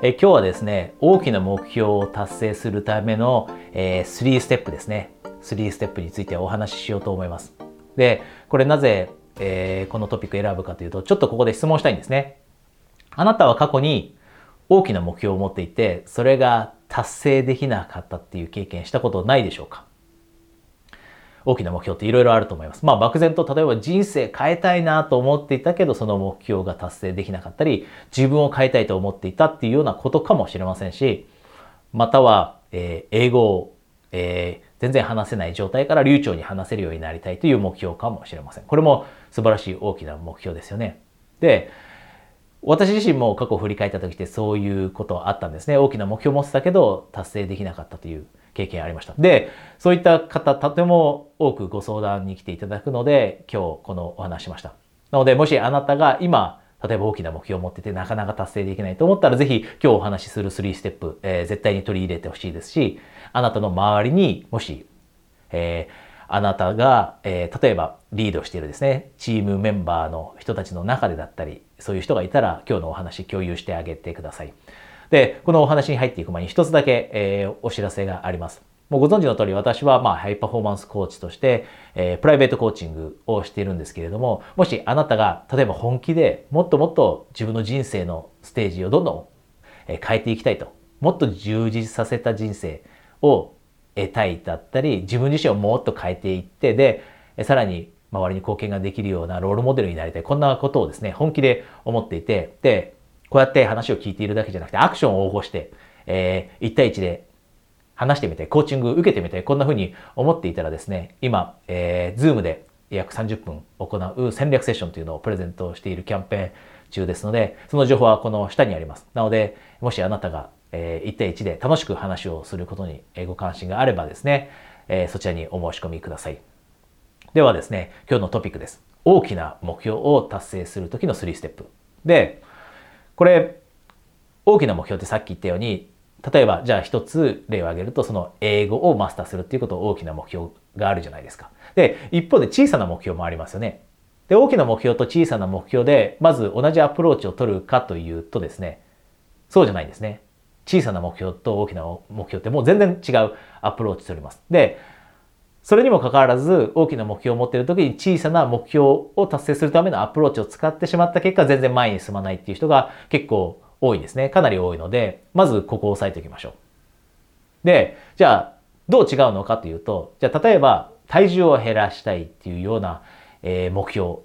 え今日はですね、大きな目標を達成するための、えー、3ステップですね。3ステップについてお話ししようと思います。で、これなぜ、えー、このトピック選ぶかというと、ちょっとここで質問したいんですね。あなたは過去に大きな目標を持っていて、それが達成できなかったっていう経験したことないでしょうか？大きな目標っていろいろあると思います。まあ漠然と例えば人生変えたいなと思っていたけどその目標が達成できなかったり自分を変えたいと思っていたっていうようなことかもしれませんしまたは、えー、英語を、えー、全然話せない状態から流暢に話せるようになりたいという目標かもしれません。これも素晴らしい大きな目標ですよね。で、私自身も過去を振り返った時ってそういうことあったんですね。大きな目標を持ってたけど達成できなかったという経験ありました。で、そういった方、とても多くご相談に来ていただくので、今日このお話しました。なので、もしあなたが今、例えば大きな目標を持っててなかなか達成できないと思ったら、ぜひ今日お話しする3ステップ、えー、絶対に取り入れてほしいですし、あなたの周りにもし、えーあなたが、えー、例えばリードしているですね、チームメンバーの人たちの中でだったり、そういう人がいたら今日のお話共有してあげてください。で、このお話に入っていく前に一つだけ、えー、お知らせがあります。もうご存知の通り私はまあハイパフォーマンスコーチとして、えー、プライベートコーチングをしているんですけれども、もしあなたが例えば本気でもっともっと自分の人生のステージをどんどん変えていきたいと、もっと充実させた人生をたいだったり、自分自身をもっと変えていって、で、さらに周りに貢献ができるようなロールモデルになりたい。こんなことをですね、本気で思っていて、で、こうやって話を聞いているだけじゃなくて、アクションを応募して、えー、1対1で話してみて、コーチング受けてみて、こんな風に思っていたらですね、今、えー、 Zoom で約30分行う戦略セッションというのをプレゼントしているキャンペーン中ですので、その情報はこの下にあります。なので、もしあなたが、えー、1対1で楽しく話をすることにご関心があればですね、えー、そちらにお申し込みください。ではですね、今日のトピックです。大きな目標を達成するときの3ステップ。で、これ、大きな目標ってさっき言ったように、例えば、じゃあ一つ例を挙げると、その英語をマスターするっていうこと大きな目標があるじゃないですか。で、一方で小さな目標もありますよね。で、大きな目標と小さな目標で、まず同じアプローチを取るかというとですね、そうじゃないんですね。小さな目標と大きな目標ってもう全然違うアプローチを取ります。で、それにもかかわらず大きな目標を持っている時に小さな目標を達成するためのアプローチを使ってしまった結果全然前に進まないっていう人が結構多いですね。かなり多いので、まずここを押さえておきましょう。で、じゃあどう違うのかというと、じゃあ例えば体重を減らしたいっていうような、えー、目標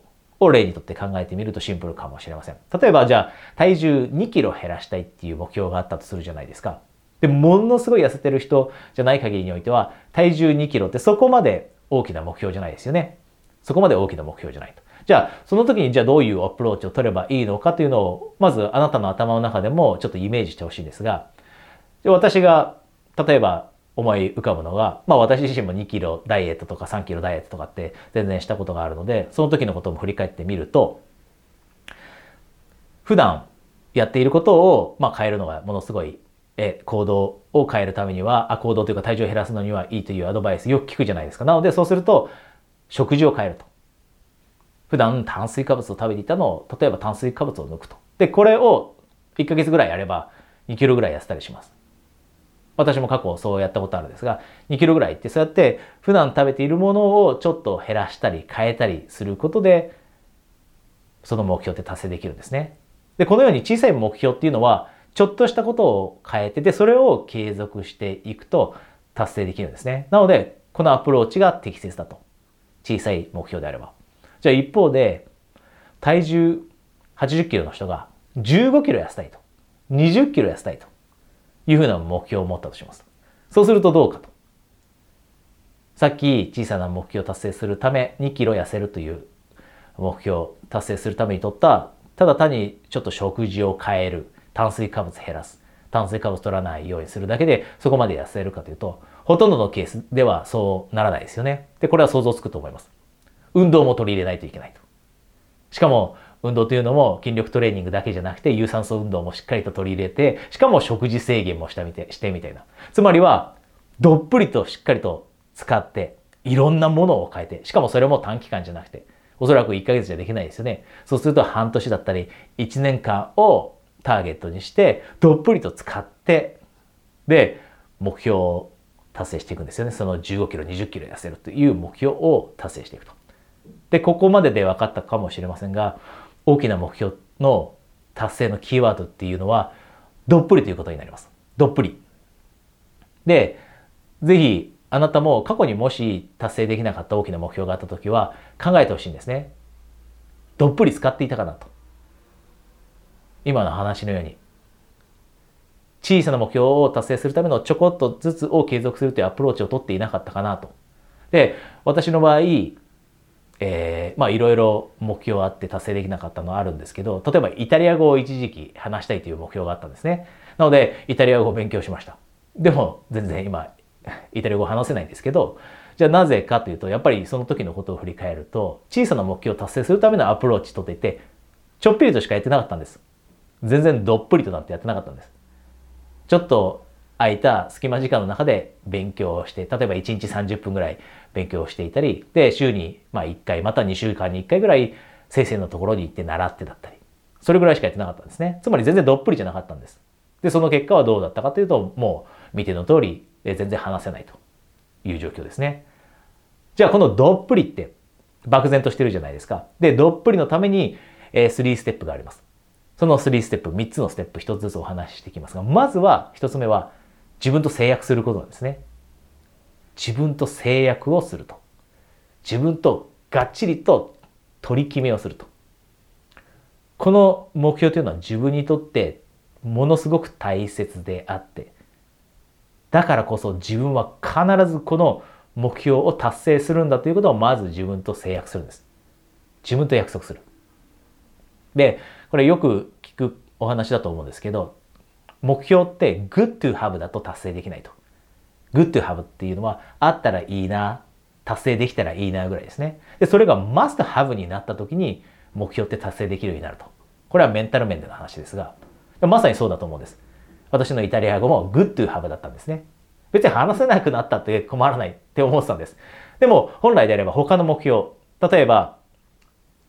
を例にとって考えてみるとシンプルかもしれません。例えばじゃあ体重2キロ減らしたいっていう目標があったとするじゃないですか。で、ものすごい痩せてる人じゃない限りにおいては、体重2キロってそこまで大きな目標じゃないですよね。そこまで大きな目標じゃないと。じゃあ、その時にじゃあどういうアプローチを取ればいいのかというのを、まずあなたの頭の中でもちょっとイメージしてほしいんですが、私が例えば思い浮かぶのが、まあ私自身も2キロダイエットとか3キロダイエットとかって全然したことがあるので、その時のことも振り返ってみると、普段やっていることを、まあ、変えるのがものすごいえ行動を変えるためにはあ行動というか体重を減らすのにはいいというアドバイスよく聞くじゃないですか。なのでそうすると食事を変えると。普段炭水化物を食べていたのを例えば炭水化物を抜くと。でこれを1ヶ月ぐらいやれば2キロぐらい痩せたりします。私も過去そうやったことあるんですが2キロぐらいってそうやって普段食べているものをちょっと減らしたり変えたりすることでその目標って達成できるんですねでこのように小さい目標っていうのはちょっとしたことを変えてて、それを継続していくと達成できるんですね。なので、このアプローチが適切だと。小さい目標であれば。じゃあ一方で、体重80キロの人が15キロ痩せたいと。20キロ痩せたいというふうな目標を持ったとします。そうするとどうかと。さっき小さな目標を達成するため2キロ痩せるという目標を達成するために取った、ただ単にちょっと食事を変える。炭水化物減らす。炭水化物取らないようにするだけでそこまで痩せるかというと、ほとんどのケースではそうならないですよね。で、これは想像つくと思います。運動も取り入れないといけないと。しかも、運動というのも筋力トレーニングだけじゃなくて有酸素運動もしっかりと取り入れて、しかも食事制限もしたみてしてみたいな。つまりは、どっぷりとしっかりと使って、いろんなものを変えて、しかもそれも短期間じゃなくて、おそらく1ヶ月じゃできないですよね。そうすると半年だったり、1年間をターゲットにしてどっぷりと使ってで目標を達成していくんですよねその15キロ20キロ痩せるという目標を達成していくと。でここまでで分かったかもしれませんが大きな目標の達成のキーワードっていうのはどっぷりということになります。どっぷり。で、ぜひあなたも過去にもし達成できなかった大きな目標があった時は考えてほしいんですね。どっぷり使っていたかなと。今の話のように。小さな目標を達成するためのちょこっとずつを継続するというアプローチをとっていなかったかなと。で、私の場合、えー、まあいろいろ目標あって達成できなかったのはあるんですけど、例えばイタリア語を一時期話したいという目標があったんですね。なので、イタリア語を勉強しました。でも、全然今、イタリア語を話せないんですけど、じゃあなぜかというと、やっぱりその時のことを振り返ると、小さな目標を達成するためのアプローチとっていて、ちょっぴりとしかやってなかったんです。全然どっぷりとなってやってなかったんです。ちょっと空いた隙間時間の中で勉強をして、例えば1日30分ぐらい勉強していたり、で、週にまあ1回、また2週間に1回ぐらい先生のところに行って習ってだったり、それぐらいしかやってなかったんですね。つまり全然どっぷりじゃなかったんです。で、その結果はどうだったかというと、もう見ての通り、全然話せないという状況ですね。じゃあこのどっぷりって漠然としてるじゃないですか。で、どっぷりのために、え3ステップがあります。その3ステップ、3つのステップ1つずつお話ししていきますが、まずは1つ目は自分と制約することなんですね。自分と制約をすると。自分とがっちりと取り決めをすると。この目標というのは自分にとってものすごく大切であって、だからこそ自分は必ずこの目標を達成するんだということをまず自分と制約するんです。自分と約束する。で、これよく聞くお話だと思うんですけど、目標って good to have だと達成できないと。good to have っていうのはあったらいいな、達成できたらいいなぐらいですね。で、それが must have になった時に目標って達成できるようになると。これはメンタル面での話ですが、まさにそうだと思うんです。私のイタリア語も good to have だったんですね。別に話せなくなったって困らないって思ってたんです。でも本来であれば他の目標、例えば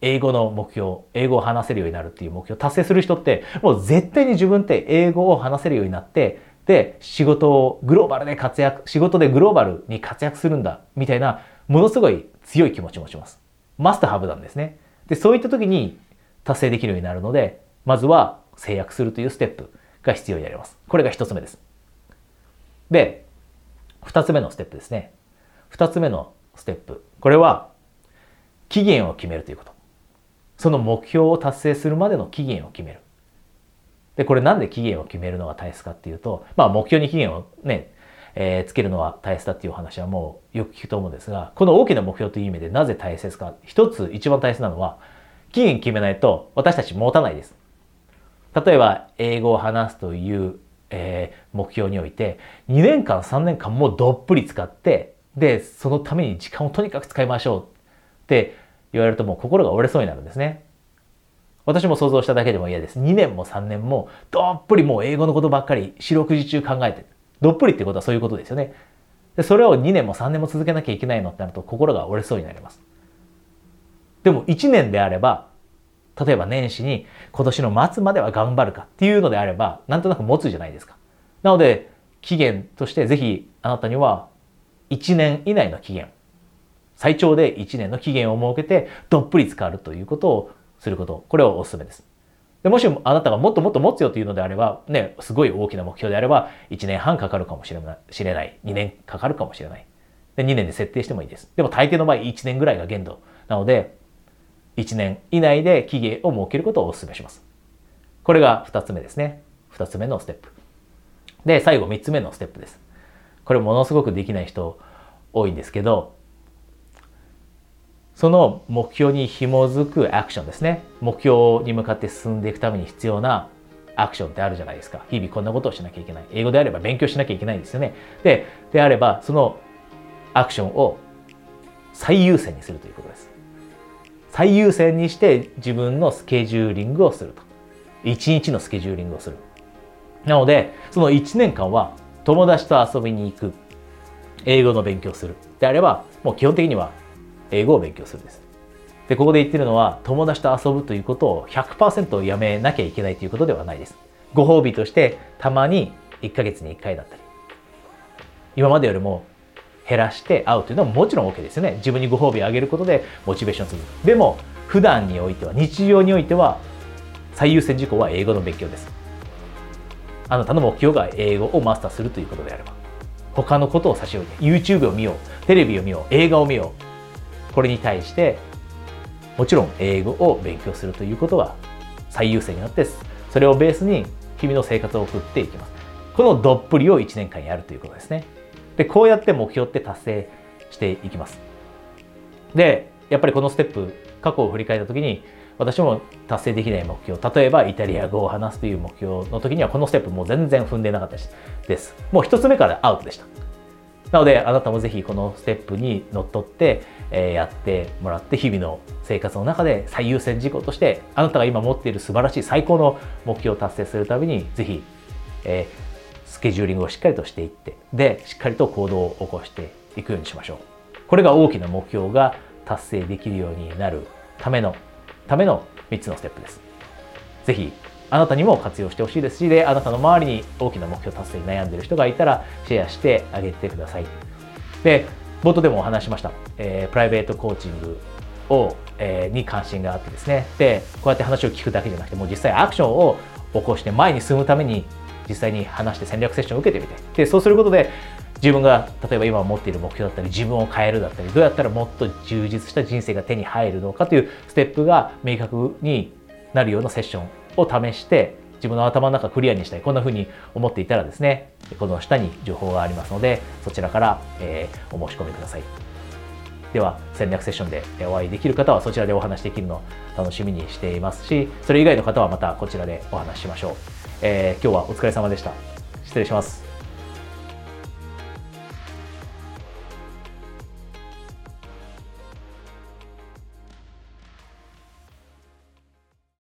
英語の目標、英語を話せるようになるっていう目標を達成する人って、もう絶対に自分って英語を話せるようになって、で、仕事をグローバルで活躍、仕事でグローバルに活躍するんだ、みたいな、ものすごい強い気持ちを持ちます。マスターハブなんですね。で、そういった時に達成できるようになるので、まずは制約するというステップが必要になります。これが一つ目です。で、二つ目のステップですね。二つ目のステップ。これは、期限を決めるということ。その目標を達成するまでの期限を決める。で、これなんで期限を決めるのが大切かっていうと、まあ目標に期限をね、えー、つけるのは大切だっていう話はもうよく聞くと思うんですが、この大きな目標という意味でなぜ大切か。一つ一番大切なのは、期限決めないと私たち持たないです。例えば、英語を話すという、えー、目標において、2年間3年間もうどっぷり使って、で、そのために時間をとにかく使いましょうって言われるともう心が折れそうになるんですね。私も想像しただけでも嫌です。2年も3年もどっぷりもう英語のことばっかり四六時中考えてる。どっぷりってことはそういうことですよね。でそれを2年も3年も続けなきゃいけないのってなると心が折れそうになります。でも1年であれば、例えば年始に今年の末までは頑張るかっていうのであれば、なんとなく持つじゃないですか。なので、期限としてぜひあなたには1年以内の期限最長で1年の期限を設けてどっぷり使うということをすること、これをお勧めです。でもしあなたがもっともっと持つよというのであれば、ね、すごい大きな目標であれば、1年半かかるかもしれない、2年かかるかもしれない。で、2年で設定してもいいです。でも大抵の場合1年ぐらいが限度。なので、1年以内で期限を設けることをお勧めします。これが2つ目ですね。2つ目のステップ。で、最後3つ目のステップです。これものすごくできない人多いんですけど、その目標に紐づくアクションですね。目標に向かって進んでいくために必要なアクションってあるじゃないですか。日々こんなことをしなきゃいけない。英語であれば勉強しなきゃいけないんですよね。で、であれば、そのアクションを最優先にするということです。最優先にして自分のスケジューリングをすると。一日のスケジューリングをする。なので、その1年間は友達と遊びに行く。英語の勉強する。であれば、もう基本的には英語を勉強するです。でここで言ってるのは友達と遊ぶということを100%やめなきゃいけないということではないです。ご褒美としてたまに1ヶ月に1回だったり今までよりも減らして会うというのはもちろん OK ですよね。自分にご褒美をあげることでモチベーションする。でも普段においては日常においては最優先事項は英語の勉強です。あなたの目標が英語をマスターするということであれば他のことを差し置いて YouTube を見ようテレビを見よう映画を見ようこれに対してもちろん英語を勉強するということが最優先になってそれをベースに日々の生活を送っていきます。このどっぷりを1年間やるということですね。でこうやって目標って達成していきます。でやっぱりこのステップ過去を振り返った時に私も達成できない目標例えばイタリア語を話すという目標の時にはこのステップもう全然踏んでなかったです。もう一つ目からアウトでした。なのであなたもぜひこのステップにのっとって、えやってもらって日々の生活の中で最優先事項としてあなたが今持っている素晴らしい最高の目標を達成するためにぜひ、えー、スケジューリングをしっかりとしていってでしっかりと行動を起こしていくようにしましょうこれが大きな目標が達成できるようになるためのための3つのステップです。ぜひあなたにも活用してほしいですし、で、あなたの周りに大きな目標達成に悩んでる人がいたらシェアしてあげてください。で、冒頭でもお話しました、えー、プライベートコーチングを、えー、に関心があってですね、で、こうやって話を聞くだけじゃなくて、もう実際アクションを起こして前に進むために実際に話して戦略セッションを受けてみて、で、そうすることで自分が例えば今持っている目標だったり自分を変えるだったりどうやったらもっと充実した人生が手に入るのかというステップが明確になるようなセッションを試して自分の頭の中クリアにしたいこんな風に思っていたらですねこの下に情報がありますのでそちらから、えー、お申し込みください。では戦略セッションでお会いできる方はそちらでお話できるのを楽しみにしていますしそれ以外の方はまたこちらでお話ししましょう、えー、今日はお疲れ様でした。失礼します。